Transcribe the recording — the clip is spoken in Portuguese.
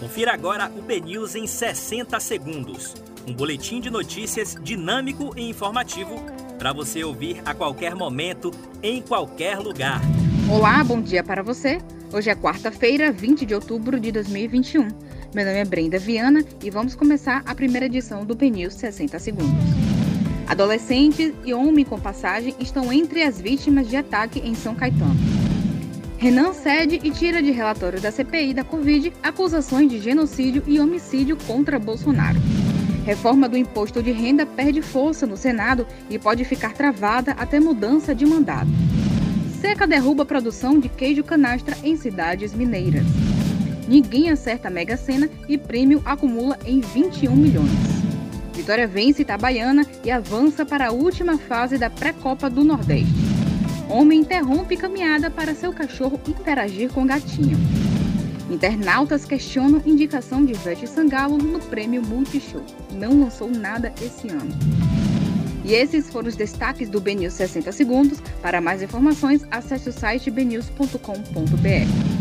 Confira agora o BNews em 60 segundos. Um boletim de notícias dinâmico e informativo para você ouvir a qualquer momento, em qualquer lugar. Olá, bom dia para você. Hoje é quarta-feira, 20 de outubro de 2021. Meu nome é Brenda Viana e vamos começar a primeira edição do BNews 60 segundos. Adolescentes e homem com passagem estão entre as vítimas de ataque em São Caetano. Renan cede e tira de relatório da CPI da Covid acusações de genocídio e homicídio contra Bolsonaro. Reforma do imposto de renda perde força no Senado e pode ficar travada até mudança de mandato. Seca derruba a produção de queijo canastra em cidades mineiras. Ninguém acerta a Mega Sena e prêmio acumula em 21 milhões. Vitória vence Itabaiana e avança para a última fase da pré-copa do Nordeste. Homem interrompe caminhada para seu cachorro interagir com gatinho. Internautas questionam indicação de Vete Sangalo no prêmio Multishow. Não lançou nada esse ano. E esses foram os destaques do BNews 60 Segundos. Para mais informações, acesse o site bnews.com.br.